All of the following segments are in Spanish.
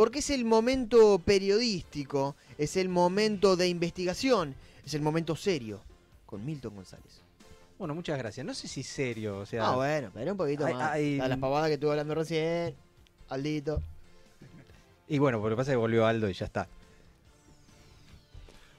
Porque es el momento periodístico, es el momento de investigación, es el momento serio, con Milton González. Bueno, muchas gracias. No sé si serio, o sea... Ah, bueno, pero un poquito Hay- más. hay- A las pavadas que estuve hablando recién, Aldito. Y bueno, porque pasa que volvió Aldo y ya está.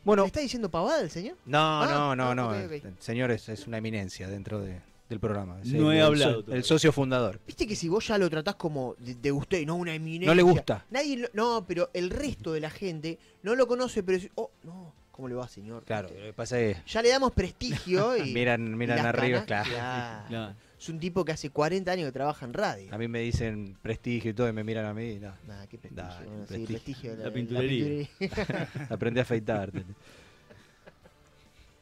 Bueno, ¿Le está diciendo pavada el señor? no, Ah, no, no, ah, no. ok, el. Señor es, es una eminencia dentro de- del programa. Es No el- he el hablado so- El, socio fundador. Viste que si vos ya lo tratás como de, de usted, no una eminencia. No le gusta. Nadie lo- no, pero el resto de la gente no lo conoce, pero oh, no, ¿cómo le va, señor? Claro, lo que pasa es Ya le damos prestigio y. miran, y miran arriba, canas, claro. Claro. Es un tipo que hace 40 años que trabaja en radio. A mí me dicen prestigio y todo y me miran a mí y nada. Nah, qué prestigio. Dale, bueno, sí, prestigio. prestigio de La pinturería. pinturería. Aprendí a afeitarte.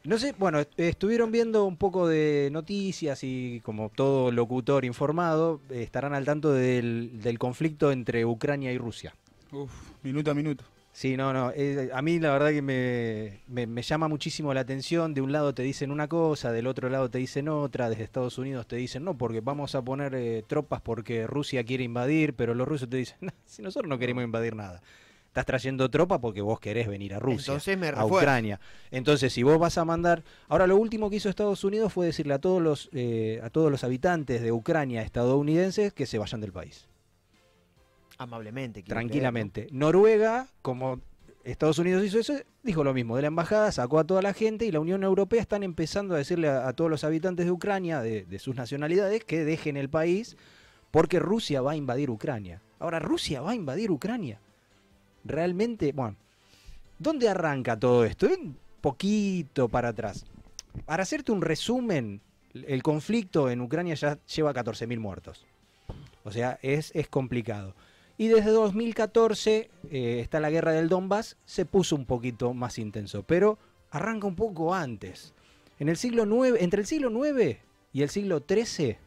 No sé, bueno, est- estuvieron viendo un poco de noticias y como todo locutor informado, estarán al tanto del, del conflicto entre Ucrania y Rusia. Uf, minuto a minuto. Sí, no, no. eh, a mí la verdad que me, me- me llama muchísimo la atención. De un lado te dicen una cosa, del otro lado te dicen otra. Desde Estados Unidos te dicen no, porque vamos a poner eh, tropas porque Rusia quiere invadir, pero los rusos te dicen, "No, si nosotros no queremos invadir nada. Estás trayendo tropas porque vos querés venir a Rusia. Entonces me a. Ucrania. Entonces, si vos vas a mandar. Ahora, lo último que hizo Estados Unidos fue decirle a todos los, eh, a todos los habitantes de Ucrania estadounidenses que se vayan del país Amablemente. tranquilamente. Noruega, como Estados Unidos hizo eso, dijo lo mismo. De la embajada sacó a toda la gente y la Unión Europea están empezando a decirle a, a todos los habitantes de Ucrania, de, de sus nacionalidades, que dejen el país porque Rusia va a invadir Ucrania. Ahora, Rusia va a invadir Ucrania. Realmente, bueno, ¿dónde arranca todo esto? Un poquito para atrás. Para hacerte un resumen, el conflicto en Ucrania ya lleva 14.000 muertos. O sea, es, es complicado. Y desde 2014 eh, está la guerra del Donbass, se puso un poquito más intenso, pero arranca un poco antes. En el siglo IX, entre el siglo IX y el siglo XIII,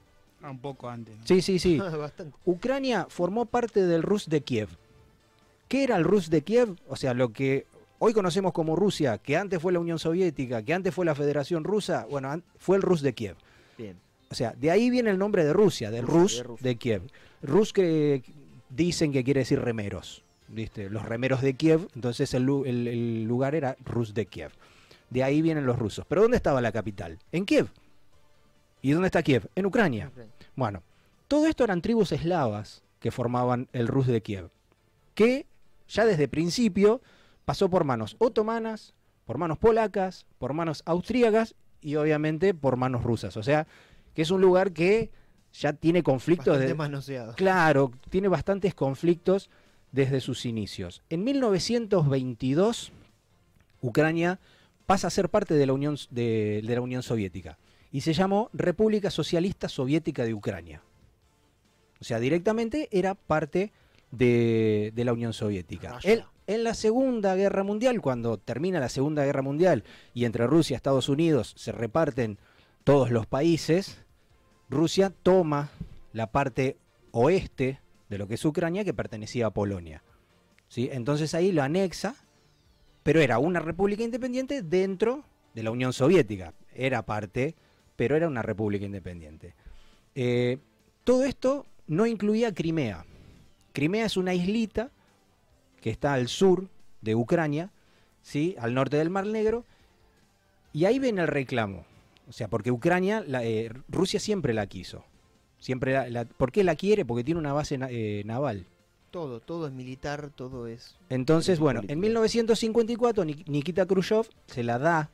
Ah, un poco antes. ¿no? sí, sí, sí. Bastante. Ucrania formó parte del Rus de Kiev. ¿Qué era el Rus de Kiev? O sea, lo que hoy conocemos como Rusia, que antes fue la Unión Soviética, que antes fue la Federación Rusa, bueno, fue el Rus de Kiev. Bien. O sea, de ahí viene el nombre de Rusia, del Rus de. Kiev. Rus que dicen que quiere decir remeros, ¿viste? Los remeros de Kiev, entonces el- el lugar era Rus de Kiev. De ahí vienen los rusos. ¿Pero dónde estaba la capital? En Kiev. ¿Y dónde está Kiev? En Ucrania. Bueno, todo esto eran tribus eslavas que formaban el Rus de Kiev, que ya desde principio pasó por manos otomanas, por manos polacas, por manos austríacas y obviamente por manos rusas. O sea, que es un lugar que ya tiene conflictos Bastante de... manoseado. Claro, tiene bastantes conflictos desde sus inicios. En 1922, Ucrania pasa a ser parte de la Unión, de, de la Unión Soviética y se llamó República Socialista Soviética de Ucrania. O sea, directamente era parte de, de la Unión Soviética. En la Segunda Guerra Mundial, cuando termina la Segunda Guerra Mundial y entre Rusia y Estados Unidos se reparten todos los países, Rusia toma la parte oeste de lo que es Ucrania que pertenecía a Polonia. ¿sí? Entonces ahí lo anexa, pero era una república independiente dentro de la Unión Soviética. Era parte, pero era una república independiente. Eh, todo esto no incluía Crimea. Crimea es una islita que está al sur de Ucrania, ¿sí? al norte del Mar Negro, y ahí viene el reclamo. O sea, porque Ucrania, la, eh, Rusia siempre la quiso. Siempre la, la- ¿Por qué la quiere? Porque tiene una base na- eh, naval. Todo, todo es militar, todo es. Entonces, bueno, en 1954 Nik- Nikita Khrushchev se la da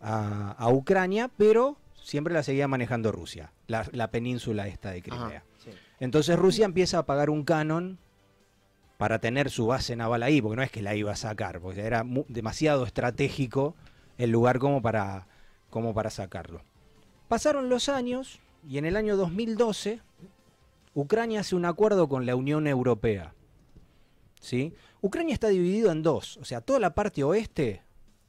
a, a Ucrania, pero siempre la seguía manejando Rusia, la, la península esta de Crimea. Ajá, sí. Entonces Rusia empieza a pagar un canon para tener su base naval ahí, porque no es que la iba a sacar, porque era demasiado estratégico el lugar como para, como para sacarlo. Pasaron los años y en el año 2012 Ucrania hace un acuerdo con la Unión Europea. ¿sí? Ucrania está dividido en dos, o sea, toda la parte oeste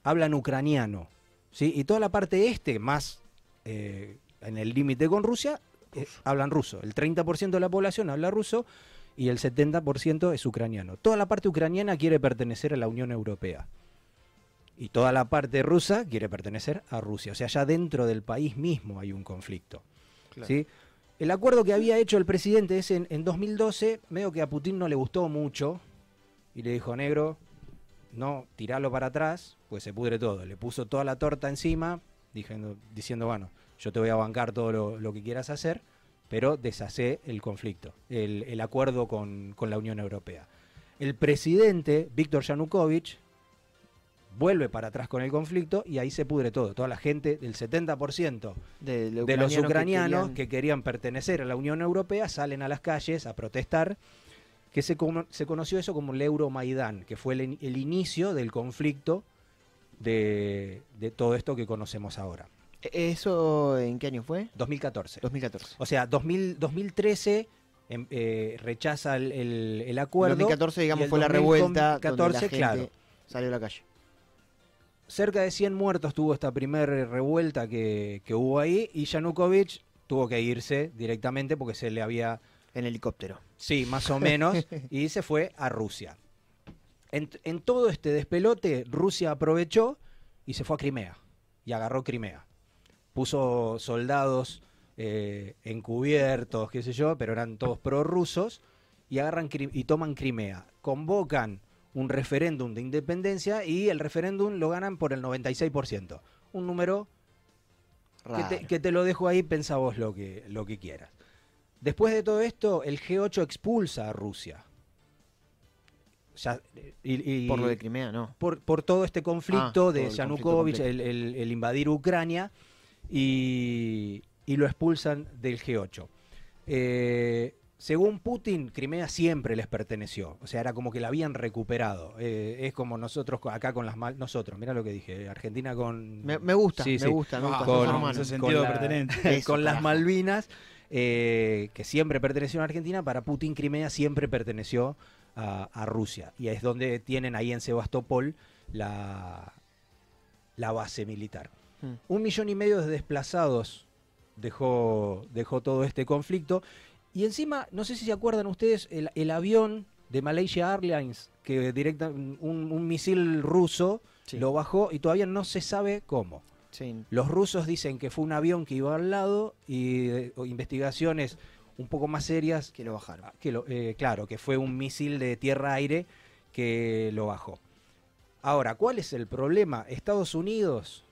hablan ucraniano, ¿sí? y toda la parte este, más eh, en el límite con Rusia, eh, hablan ruso. El 30% de la población habla ruso y el 70% es ucraniano. Toda la parte ucraniana quiere pertenecer a la Unión Europea. Y toda la parte rusa quiere pertenecer a Rusia. O sea, ya dentro del país mismo hay un conflicto. Claro. ¿sí? El acuerdo que había hecho el presidente ese en, en 2012, medio que a Putin no le gustó mucho, y le dijo, negro, no, tiralo para atrás, pues se pudre todo. Le puso toda la torta encima, diciendo, diciendo bueno, yo te voy a bancar todo lo, lo que quieras hacer, pero deshace el conflicto, el, el acuerdo con, con la Unión Europea. El presidente, Víctor Yanukovych, vuelve para atrás con el conflicto y ahí se pudre todo. Toda la gente, del 70% De, de los ucranianos que querían- querían pertenecer a la Unión Europea salen a las calles a protestar, que se, cono- se conoció eso como el Euromaidán, que fue el, in- el inicio del conflicto de, de todo esto que conocemos ahora. ¿Eso en qué año fue? 2014. 2014. O sea, 2000 2013 em, eh, rechaza el, el- el acuerdo. 2014, y digamos, fue la revuelta donde la 2014, gente claro. salió a la calle. cerca de 100 muertos tuvo esta primera revuelta que, que hubo ahí y Yanukovych tuvo que irse directamente porque se le había En helicóptero. Sí, más o menos. y se fue a Rusia. En, en todo este despelote, Rusia aprovechó y se fue a Crimea. Y agarró Crimea. Puso soldados eh, encubiertos, qué sé yo, pero eran todos prorrusos. Y, agarran, y toman Crimea. Convocan un referéndum de independencia y el referéndum lo ganan por el 96%. Un número que te, que te lo dejo ahí, pensa vos lo que, lo que quieras. Después de todo esto, el G8 expulsa a Rusia. Ya, y- y- Por lo de Crimea, no. por, por todo este conflicto Ah, de Yanukovych, conflicto el, el- el invadir Ucrania, y, y lo expulsan del G8. Eh, según Putin, Crimea siempre les perteneció, o sea, era como que la habían recuperado. Eh, es como nosotros acá con las mal, nosotros, mira lo que dije, Argentina con Me, me gusta, Sí, me sí. gusta, me gusta. con- sos no, hermano. ese sentido con de la- pertenencia. Eso, con las. Malvinas, eh, que siempre pertenecieron a Argentina, para Putin Crimea siempre perteneció a, a Rusia. Y es donde tienen ahí en Sebastopol la, la base militar. Mm. Un millón y medio de desplazados dejó, dejó todo este conflicto. Y encima, no sé si se acuerdan ustedes, el, el avión de Malaysia Airlines, que directa, un, un misil ruso Sí. lo bajó y todavía no se sabe cómo. Sí. Los rusos dicen que fue un avión que iba al lado y eh, investigaciones un poco más serias Que lo bajaron. que lo- eh, claro, que fue un misil de tierra-aire que lo bajó. Ahora, ¿cuál es el problema? Estados Unidos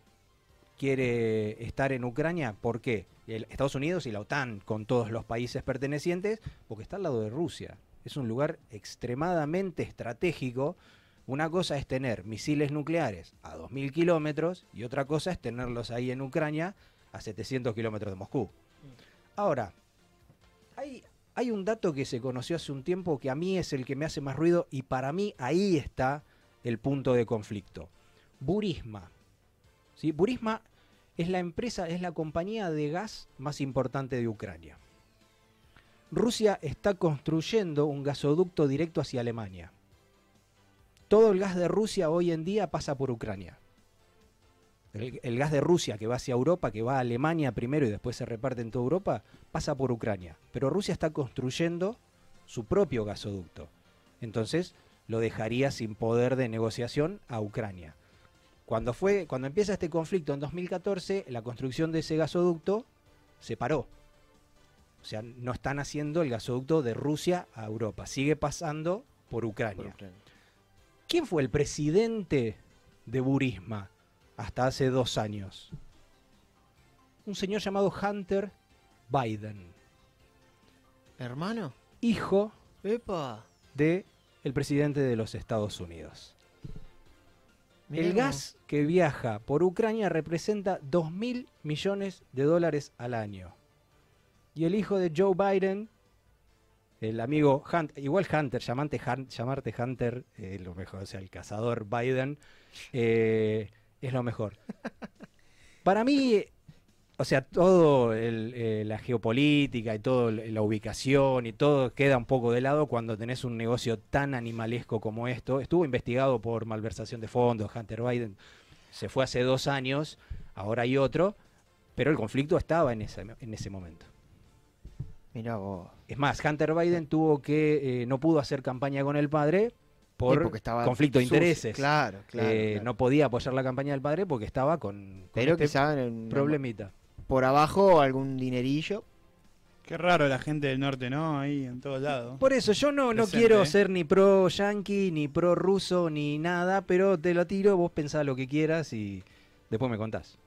quiere estar en Ucrania, ¿por qué? Estados Unidos y la OTAN, con todos los países pertenecientes, porque está al lado de Rusia. Es un lugar extremadamente estratégico. Una cosa es tener misiles nucleares a 2.000 kilómetros y otra cosa es tenerlos ahí en Ucrania a 700 kilómetros de Moscú. Ahora, hay un dato que se conoció hace un tiempo que a mí es el que me hace más ruido y para mí ahí está el punto de conflicto. Burisma. ¿Sí? Burisma es la empresa, es la compañía de gas más importante de Ucrania. Rusia está construyendo un gasoducto directo hacia Alemania. Todo el gas de Rusia hoy en día pasa por Ucrania. El, el gas de Rusia que va hacia Europa, que va a Alemania primero y después se reparte en toda Europa, pasa por Ucrania. Pero Rusia está construyendo su propio gasoducto. Entonces lo dejaría sin poder de negociación a Ucrania. Cuando, fue, cuando empieza este conflicto en 2014, la construcción de ese gasoducto se paró. O sea, no están haciendo el gasoducto de Rusia a Europa. Sigue pasando por Ucrania. Por Ucrania. ¿Quién fue el presidente de Burisma hasta hace dos años? Un señor llamado Hunter Biden, ¿Hermano? hijo ¡Epa! de el presidente de los Estados Unidos. Mirá el gas que viaja por Ucrania representa 2 mil millones de dólares al año. Y el hijo de Joe Biden, el amigo Hunter, igual Hunter, llamante llamarte Hunter, eh, lo mejor, o sea, el cazador Biden, eh, es lo mejor. Para mí, o sea, todo el, eh, la geopolítica y toda la ubicación y todo queda un poco de lado cuando tenés un negocio tan animalesco como esto. Estuvo investigado por malversación de fondos, Hunter Biden se fue hace dos años, ahora hay otro, pero el conflicto estaba en ese, en ese momento. Mirá vos. Es más, Hunter Biden tuvo que, eh, no pudo hacer campaña con el padre por estaba conflicto de intereses. Claro, claro. Eh, claro. No podía apoyar la campaña del padre porque estaba con, con Pero este quizá en- problemita. Por abajo algún dinerillo. Qué raro la gente del norte, ¿no? Ahí en todos lados. Por eso yo no, no Presente, quiero ¿eh? ser ni pro yankee, ni pro ruso, ni nada, pero te lo tiro, vos pensás lo que quieras y después me contás.